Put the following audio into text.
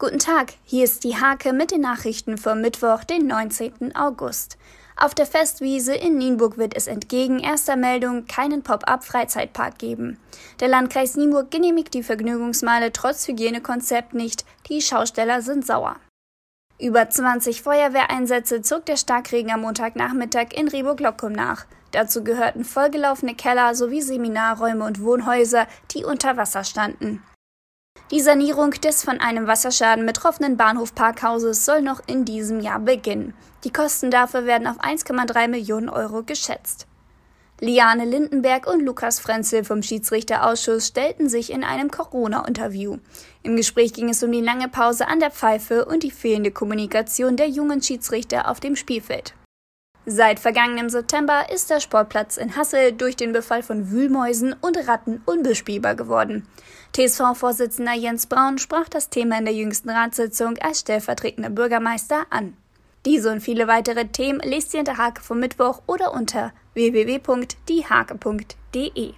Guten Tag, hier ist die Hake mit den Nachrichten vom Mittwoch, den 19. August. Auf der Festwiese in Nienburg wird es entgegen erster Meldung keinen Pop-up-Freizeitpark geben. Der Landkreis Nienburg genehmigt die Vergnügungsmale trotz Hygienekonzept nicht. Die Schausteller sind sauer. Über 20 Feuerwehreinsätze zog der Starkregen am Montagnachmittag in Rehburg-Lockum nach. Dazu gehörten vollgelaufene Keller sowie Seminarräume und Wohnhäuser, die unter Wasser standen. Die Sanierung des von einem Wasserschaden betroffenen Bahnhofparkhauses soll noch in diesem Jahr beginnen. Die Kosten dafür werden auf 1,3 Millionen Euro geschätzt. Liane Lindenberg und Lukas Frenzel vom Schiedsrichterausschuss stellten sich in einem Corona-Interview. Im Gespräch ging es um die lange Pause an der Pfeife und die fehlende Kommunikation der jungen Schiedsrichter auf dem Spielfeld. Seit vergangenem September ist der Sportplatz in Hassel durch den Befall von Wühlmäusen und Ratten unbespielbar geworden. TSV-Vorsitzender Jens Braun sprach das Thema in der jüngsten Ratssitzung als stellvertretender Bürgermeister an. Diese und viele weitere Themen lest ihr in der Hake vom Mittwoch oder unter www.diehake.de.